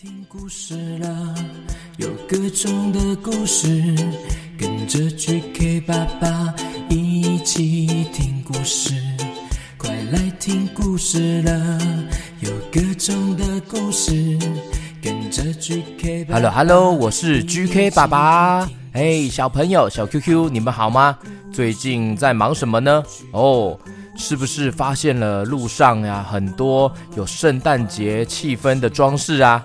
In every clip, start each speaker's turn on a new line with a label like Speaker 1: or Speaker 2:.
Speaker 1: 听故事了，有各种的故事，跟着 GK 爸爸一起听故事。快来听故事了，有各种的故事，跟着 GK 爸爸。
Speaker 2: Hello Hello，我是 GK 爸爸。嘿，hey, 小朋友，小 QQ，你们好吗？最近在忙什么呢？哦、oh,。是不是发现了路上呀很多有圣诞节气氛的装饰啊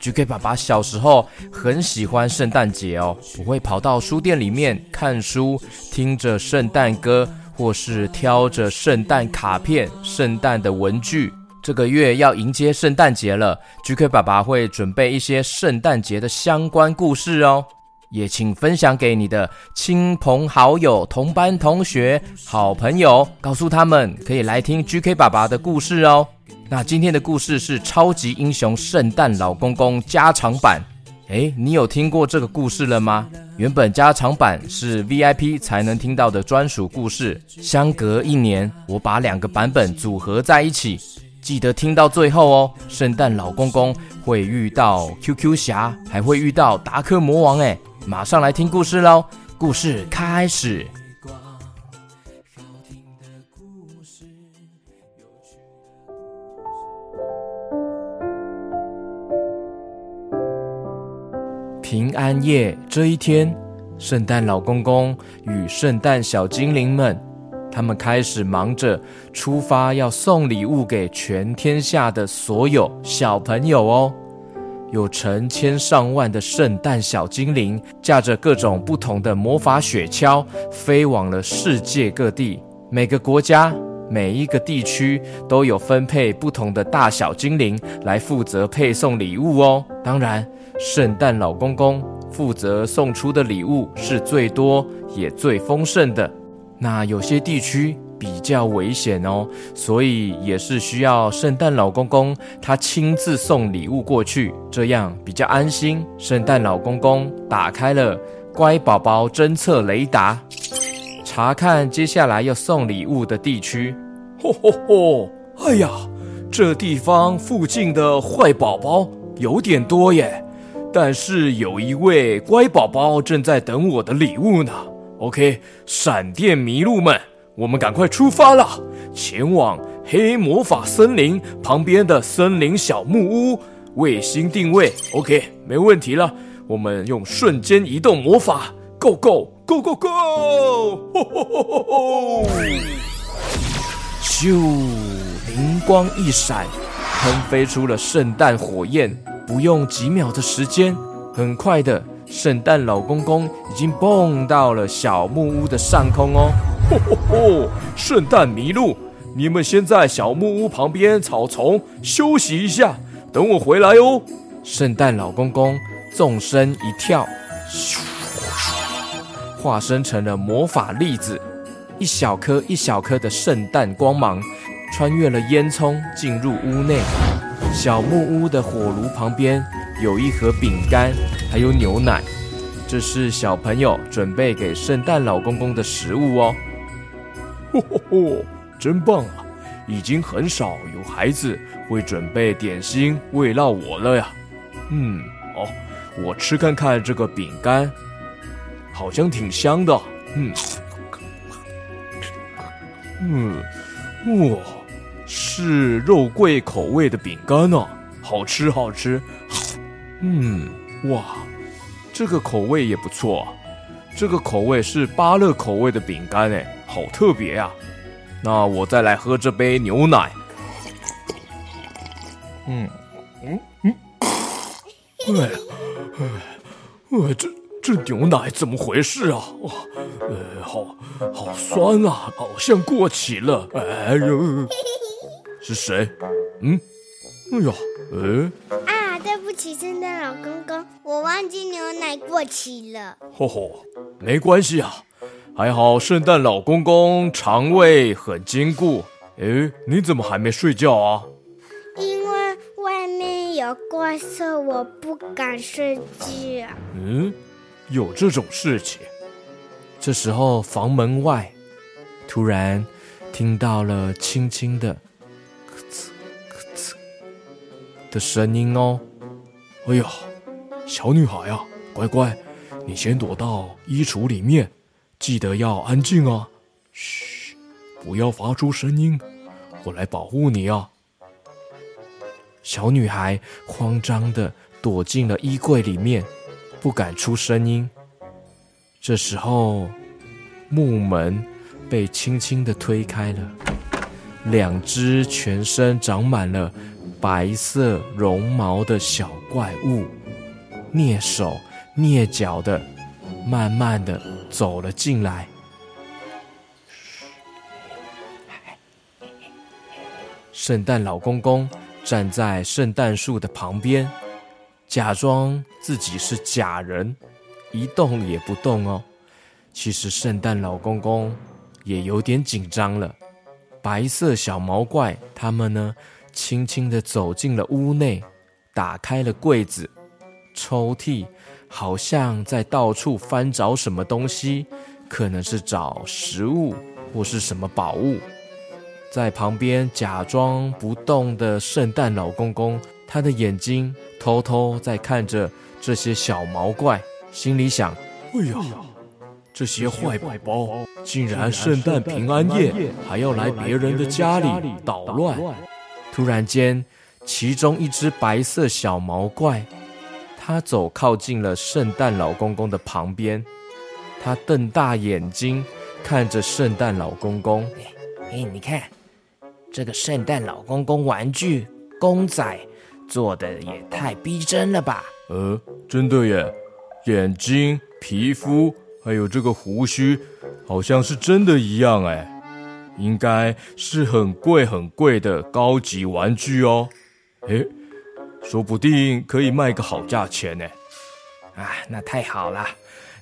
Speaker 2: ？GK 爸爸小时候很喜欢圣诞节哦，我会跑到书店里面看书，听着圣诞歌，或是挑着圣诞卡片、圣诞的文具。这个月要迎接圣诞节了，GK 爸爸会准备一些圣诞节的相关故事哦。也请分享给你的亲朋好友、同班同学、好朋友，告诉他们可以来听 GK 爸爸的故事哦。那今天的故事是超级英雄圣诞老公公加长版。诶，你有听过这个故事了吗？原本加长版是 VIP 才能听到的专属故事，相隔一年，我把两个版本组合在一起，记得听到最后哦。圣诞老公公会遇到 QQ 侠，还会遇到达克魔王诶。马上来听故事喽！故事开始。平安夜这一天，圣诞老公公与圣诞小精灵们，他们开始忙着出发，要送礼物给全天下的所有小朋友哦。有成千上万的圣诞小精灵，驾着各种不同的魔法雪橇，飞往了世界各地。每个国家、每一个地区都有分配不同的大小精灵来负责配送礼物哦。当然，圣诞老公公负责送出的礼物是最多也最丰盛的。那有些地区，比较危险哦，所以也是需要圣诞老公公他亲自送礼物过去，这样比较安心。圣诞老公公打开了乖宝宝侦测雷达，查看接下来要送礼物的地区。
Speaker 3: 吼吼吼！哎呀，这地方附近的坏宝宝有点多耶，但是有一位乖宝宝正在等我的礼物呢。OK，闪电麋鹿们。我们赶快出发了，前往黑魔法森林旁边的森林小木屋。卫星定位，OK，没问题了。我们用瞬间移动魔法，Go Go Go Go Go！
Speaker 2: 咻，灵光一闪，喷飞出了圣诞火焰。不用几秒的时间，很快的，圣诞老公公已经蹦到了小木屋的上空哦。吼吼！
Speaker 3: 圣诞麋鹿，你们先在小木屋旁边草丛休息一下，等我回来哦。
Speaker 2: 圣诞老公公纵身一跳，化身成了魔法粒子，一小颗一小颗的圣诞光芒穿越了烟囱，进入屋内。小木屋的火炉旁边有一盒饼干，还有牛奶，这是小朋友准备给圣诞老公公的食物哦。
Speaker 3: 哦 吼吼！真棒啊！已经很少有孩子会准备点心慰劳我了呀。嗯，好，我吃看看这个饼干，好像挺香的。嗯，嗯，哇，是肉桂口味的饼干呢，好吃好吃。嗯，哇，这个口味也不错。这个口味是芭乐口味的饼干，哎。好特别呀！那我再来喝这杯牛奶。嗯嗯嗯，哎哎，哎，这这牛奶怎么回事啊？哇，呃，好好酸啊，好像过期了。哎呦，是谁？嗯，哎呀，哎。
Speaker 4: 啊，对不起，圣诞老公公，我忘记牛奶过期了。
Speaker 3: 吼吼，没关系啊。还好，圣诞老公公肠胃很坚固。诶，你怎么还没睡觉啊？
Speaker 4: 因为外面有怪兽，我不敢睡觉。
Speaker 3: 嗯，有这种事情。
Speaker 2: 这时候，房门外突然听到了轻轻的“咯吱咯吱”的声音哦。哎呀，小女孩啊，乖乖，你先躲到衣橱里面，记得要安静啊！嘘，不要发出声音，我来保护你啊！
Speaker 5: 小女孩慌张地躲进了衣柜里面，不敢出声音。这时候，木门被轻轻地推开了，两只全身长满了白色绒毛的小怪物，蹑手蹑脚的，慢慢的走了进来。圣诞老公公站在圣诞树的旁边，假装自己是假人，一动也不动哦。其实圣诞老公公也有点紧张了。白色小毛怪他们呢，轻轻地走进了屋内，打开了柜子、抽屉，好像在到处翻找什么东西，可能是找食物或是什么宝物。在旁边假装不动的圣诞老公公，他的眼睛偷偷在看着这些小毛怪，心里想：
Speaker 2: 哎呀，这些坏宝宝竟然圣诞平安夜还要来别人的家里捣乱。
Speaker 5: 突然间，其中一只白色小毛怪，它走靠近了圣诞老公公的旁边，他瞪大眼睛看着圣诞老公公。
Speaker 6: 哎，你看，这个圣诞老公公玩具公仔做的也太逼真了吧？
Speaker 2: 呃，真的耶，眼睛、皮肤还有这个胡须，好像是真的一样哎。应该是很贵很贵的高级玩具哦，诶，说不定可以卖个好价钱呢。
Speaker 6: 啊，那太好了，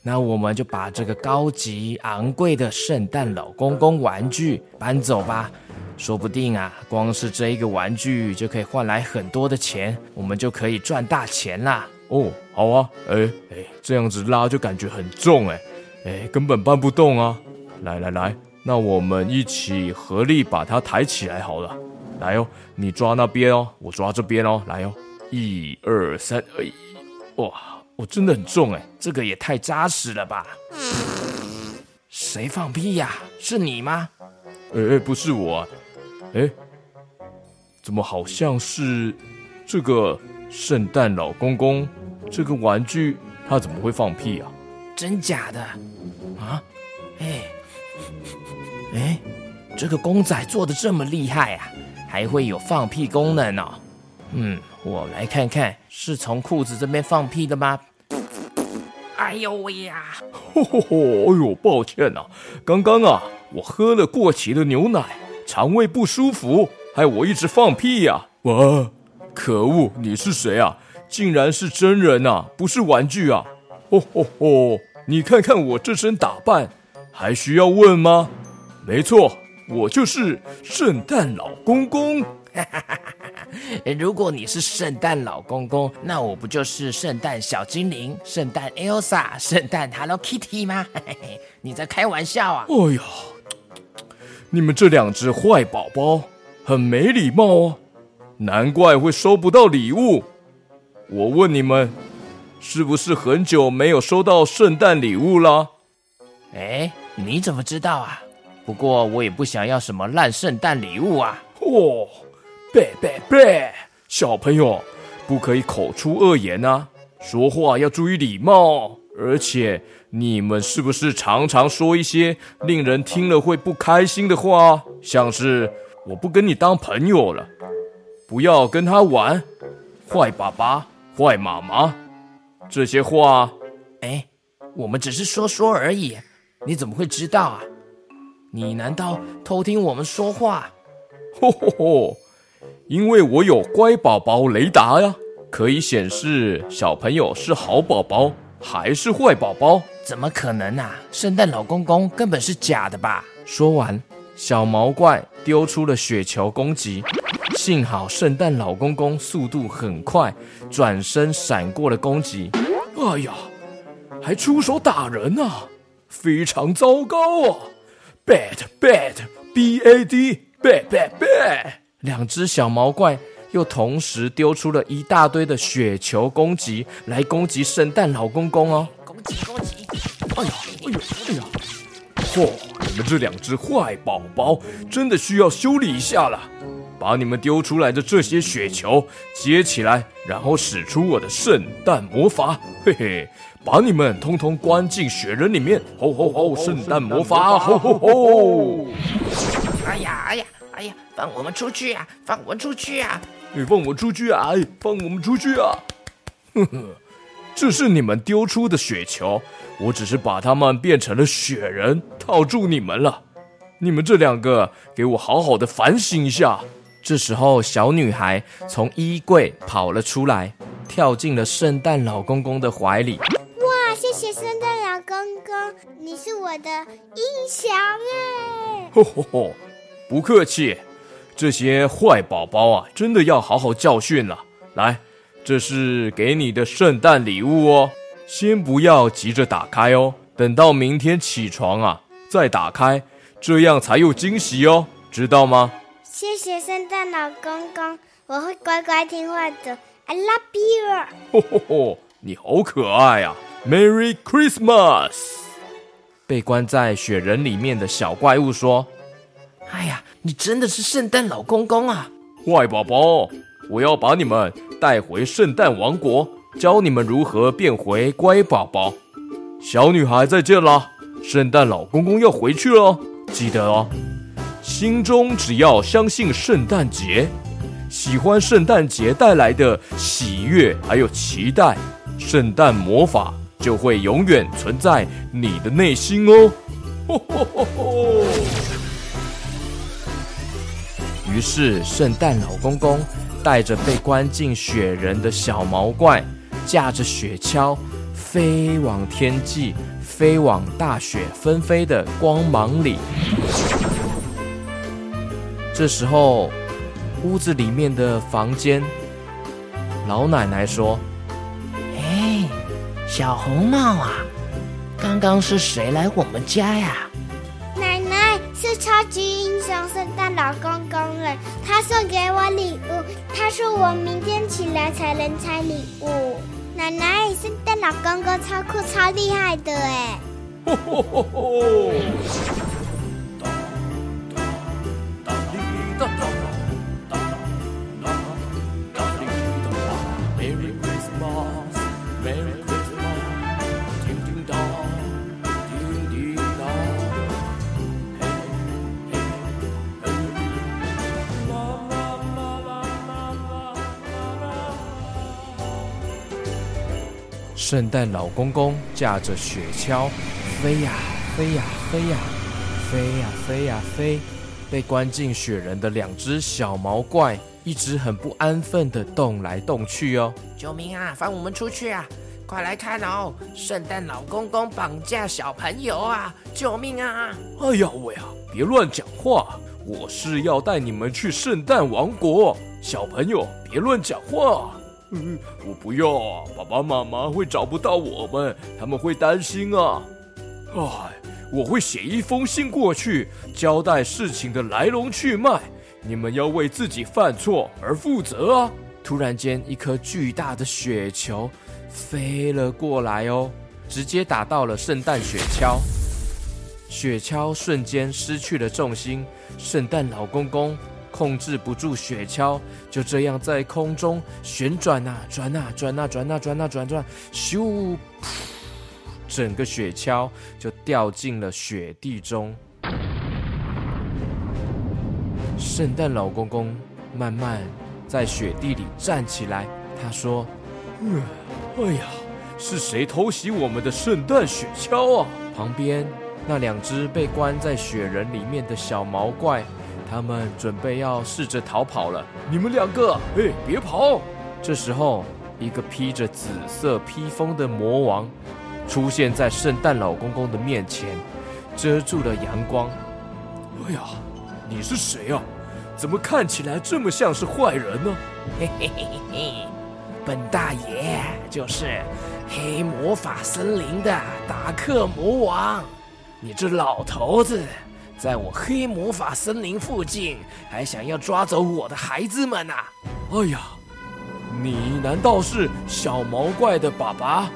Speaker 6: 那我们就把这个高级昂贵的圣诞老公公玩具搬走吧。说不定啊，光是这一个玩具就可以换来很多的钱，我们就可以赚大钱啦。
Speaker 2: 哦，好啊，诶诶，这样子拉就感觉很重诶，诶，根本搬不动啊。来来来。那我们一起合力把它抬起来好了，来哦，你抓那边哦，我抓这边哦，来哦，一二三，哎，哇，我真的很重哎，
Speaker 6: 这个也太扎实了吧？谁放屁呀？是你吗？
Speaker 2: 哎哎，不是我啊，哎，怎么好像是这个圣诞老公公这个玩具，他怎么会放屁啊？
Speaker 6: 真假的？啊？哎。哎，这个公仔做的这么厉害啊，还会有放屁功能哦。嗯，我来看看，是从裤子这边放屁的吗？哎呦喂呀！
Speaker 2: 吼吼吼！哎呦，抱歉呐、啊，刚刚啊，我喝了过期的牛奶，肠胃不舒服，害我一直放屁呀、啊。哇，可恶！你是谁啊？竟然是真人呐、啊，不是玩具啊！吼吼吼！你看看我这身打扮，还需要问吗？没错，我就是圣诞老公公。
Speaker 6: 如果你是圣诞老公公，那我不就是圣诞小精灵、圣诞 Elsa、圣诞 Hello Kitty 吗？你在开玩笑啊？
Speaker 2: 哎呀，你们这两只坏宝宝很没礼貌哦，难怪会收不到礼物。我问你们，是不是很久没有收到圣诞礼物了？
Speaker 6: 哎，你怎么知道啊？不过我也不想要什么烂圣诞礼物啊！
Speaker 2: 哦，别别别，小朋友不可以口出恶言啊，说话要注意礼貌。而且你们是不是常常说一些令人听了会不开心的话？像是我不跟你当朋友了，不要跟他玩，坏爸爸、坏妈妈，这些话。
Speaker 6: 哎，我们只是说说而已，你怎么会知道啊？你难道偷听我们说话？
Speaker 2: 吼 吼吼！因为我有乖宝宝雷达呀，可以显示小朋友是好宝宝还是坏宝宝。
Speaker 6: 怎么可能啊？圣诞老公公根本是假的吧？
Speaker 5: 说完，小毛怪丢出了雪球攻击。幸好圣诞老公公速度很快，转身闪过了攻击。
Speaker 2: 哎呀，还出手打人啊！非常糟糕啊！Bad, bad, B A D, bad, bad, bad。
Speaker 5: 两只小毛怪又同时丢出了一大堆的雪球攻击，来攻击圣诞老公公哦！
Speaker 6: 攻击攻击！
Speaker 2: 哎呀，哎呀，哎呀！嚯，你们这两只坏宝宝真的需要修理一下了。把你们丢出来的这些雪球接起来，然后使出我的圣诞魔法，嘿嘿，把你们通通关进雪人里面！吼吼吼！圣诞魔法！吼吼吼！
Speaker 6: 哎呀，哎呀！放我们出去啊！放我们出去啊！
Speaker 2: 你放我出去啊！放我们出去啊！哼哼，这是你们丢出的雪球，我只是把它们变成了雪人，套住你们了。你们这两个，给我好好的反省一下。
Speaker 5: 这时候，小女孩从衣柜跑了出来，跳进了圣诞老公公的怀里。
Speaker 4: 哇，谢谢圣诞老公公，你是我的英雄 哎！
Speaker 2: 吼吼吼！不客气，这些坏宝宝啊，真的要好好教训了。来，这是给你的圣诞礼物哦，先不要急着打开哦，等到明天起床啊再打开，这样才有惊喜哦，知道吗？
Speaker 4: 谢谢圣诞老公公，我会乖乖听话的。I love you。
Speaker 2: 吼吼吼，你好可爱啊！Merry Christmas。
Speaker 5: 被关在雪人里面的小怪物说。
Speaker 6: 哎呀，你真的是圣诞老公公啊！
Speaker 2: 坏宝宝，我要把你们带回圣诞王国，教你们如何变回乖宝宝。小女孩再见啦，圣诞老公公要回去了，记得哦，心中只要相信圣诞节，喜欢圣诞节带来的喜悦还有期待，圣诞魔法就会永远存在你的内心哦。吼吼吼吼！
Speaker 5: 于是，圣诞老公公带着被关进雪人的小毛怪，驾着雪橇飞往天际，飞往大雪纷飞的光芒里。这时候，屋子里面的房间，老奶奶说：“
Speaker 6: 哎，小红帽啊，刚刚是谁来我们家呀？”
Speaker 4: 是超级英雄圣诞老公公了，他送给我礼物。他说我明天起来才能拆礼物。奶奶，圣诞老公公超酷、超厉害的哎！
Speaker 5: 圣诞老公公驾着雪橇飞呀飞呀飞呀飞呀飞呀飞，被关进雪人的两只小毛怪一直很不安分的动来动去哦！
Speaker 6: 救命啊！放我们出去啊！快来看哦！圣诞老公公绑架小朋友啊！救命啊！
Speaker 2: 哎呀喂呀！别乱讲话！我是要带你们去圣诞王国，小朋友别乱讲话。嗯，我不要！爸爸妈妈会找不到我们，他们会担心啊。哎，我会写一封信过去，交代事情的来龙去脉。你们要为自己犯错而负责啊！
Speaker 5: 突然间，一颗巨大的雪球飞了过来哦，直接打到了圣诞雪橇，雪橇瞬间失去了重心，圣诞老公公。控制不住雪橇，就这样在空中旋转呐，转呐，转呐，转呐，转呐，转转，咻！整个雪橇就掉进了雪地中。圣诞老公公慢慢在雪地里站起来，他说：“
Speaker 2: 哎呀，是谁偷袭我们的圣诞雪橇啊？”
Speaker 5: 旁边那两只被关在雪人里面的小毛怪。他们准备要试着逃跑了。
Speaker 2: 你们两个，哎，别跑！
Speaker 5: 这时候，一个披着紫色披风的魔王出现在圣诞老公公的面前，遮住了阳光。
Speaker 2: 哎呀，你是谁啊？怎么看起来这么像是坏人呢？
Speaker 6: 嘿嘿嘿嘿嘿，本大爷就是黑魔法森林的达克魔王。你这老头子！在我黑魔法森林附近，还想要抓走我的孩子们呐、啊？
Speaker 2: 哎呀，你难道是小毛怪的爸爸？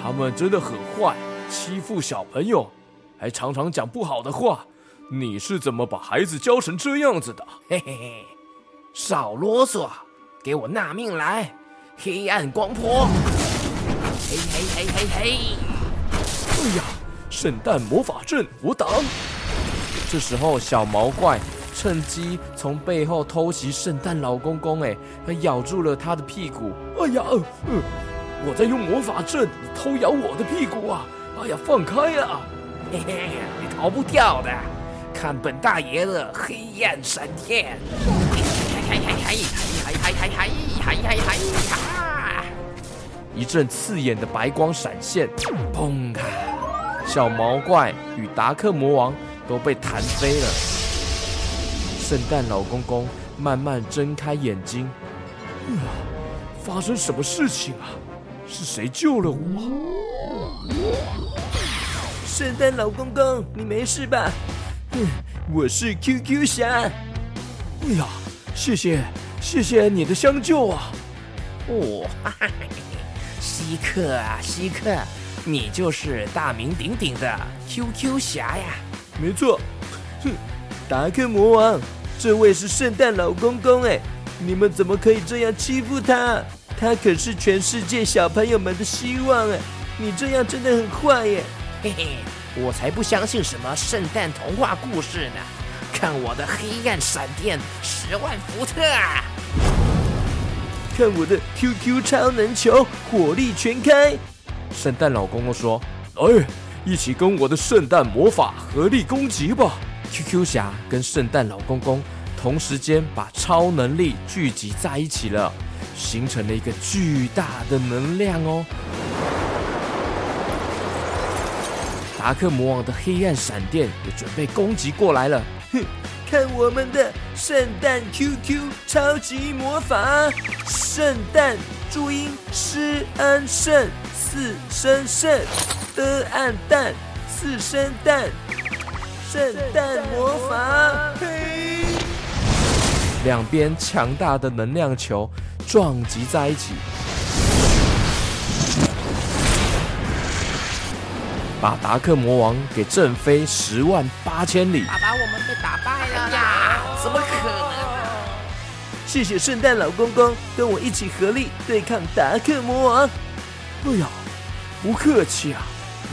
Speaker 2: 他们真的很坏，欺负小朋友，还常常讲不好的话。你是怎么把孩子教成这样子的？
Speaker 6: 嘿嘿嘿，少啰嗦，给我纳命来！黑暗光波，嘿嘿嘿嘿嘿！
Speaker 2: 哎呀，圣诞魔法阵，我挡！
Speaker 5: 这时候，小毛怪趁机从背后偷袭圣诞老公公，哎，他咬住了他的屁股。
Speaker 2: 哎呀，呃，我在用魔法阵，偷咬我的屁股啊！哎呀，放开啊！
Speaker 6: 嘿嘿，你逃不掉的。看本大爷的黑暗闪电！嗨嗨嗨嗨嗨嗨嗨嗨嗨嗨嗨！
Speaker 5: 一阵刺眼的白光闪现，砰！咔！小毛怪与达克魔王都被弹飞了。圣诞老公公慢慢睁开眼睛，
Speaker 2: 啊，发生什么事情啊？是谁救了我？
Speaker 7: 圣诞老公公，你没事吧？我是 QQ 侠。
Speaker 2: 哎呀，谢谢，谢谢你的相救啊！
Speaker 6: 哦，哈哈，稀客啊，稀客，你就是大名鼎鼎的 QQ 侠呀？
Speaker 7: 没错。哼，达克魔王，这位是圣诞老公公哎，你们怎么可以这样欺负他？他可是全世界小朋友们的希望哎！你这样真的很坏耶！
Speaker 6: 嘿嘿。我才不相信什么圣诞童话故事呢！看我的黑暗闪电十万伏特啊！
Speaker 7: 看我的 QQ 超能球火力全开！
Speaker 5: 圣诞老公公说：“
Speaker 2: 来，一起跟我的圣诞魔法合力攻击吧
Speaker 5: ！”QQ 侠跟圣诞老公公同时间把超能力聚集在一起了，形成了一个巨大的能量哦。达克魔王的黑暗闪电也准备攻击过来了。
Speaker 7: 哼，看我们的圣诞 QQ 超级魔法！圣诞注音施恩圣四声圣的暗蛋四声蛋圣诞魔法！嘿，
Speaker 5: 两边强大的能量球撞击在一起。把达克魔王给震飞十万八千里！
Speaker 6: 爸爸，我们被打败了呀！怎么可能？
Speaker 7: 谢谢圣诞老公公跟我一起合力对抗达克魔王。
Speaker 2: 哎呀，不客气啊！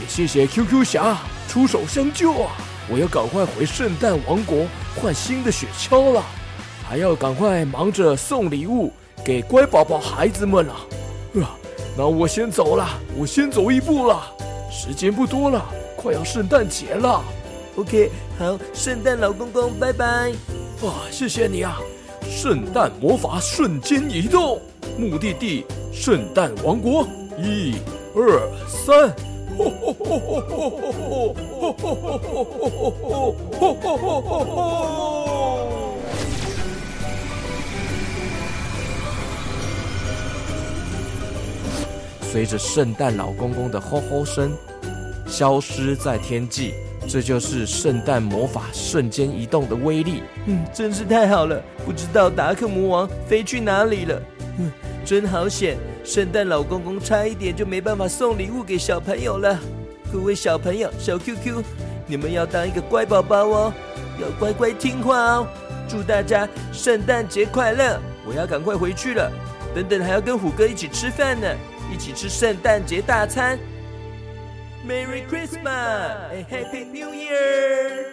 Speaker 2: 也谢谢 QQ 侠出手相救啊！我要赶快回圣诞王国换新的雪橇了，还要赶快忙着送礼物给乖宝宝孩子们了。啊，那我先走了，我先走一步了。时间不多了，快要圣诞节了。
Speaker 7: OK，好，圣诞老公公，拜拜。
Speaker 2: 啊，谢谢你啊！圣诞魔法瞬间移动，目的地圣诞王国，一、二、三。
Speaker 5: 随着圣诞老公公的吼吼声，消失在天际。这就是圣诞魔法瞬间移动的威力。
Speaker 7: 嗯，真是太好了！不知道达克魔王飞去哪里了。嗯，真好险！圣诞老公公差一点就没办法送礼物给小朋友了。各位小朋友，小 QQ，你们要当一个乖宝宝哦，要乖乖听话哦。祝大家圣诞节快乐！我要赶快回去了。等等，还要跟虎哥一起吃饭呢。一起吃圣诞节大餐，Merry Christmas，and Happy New Year。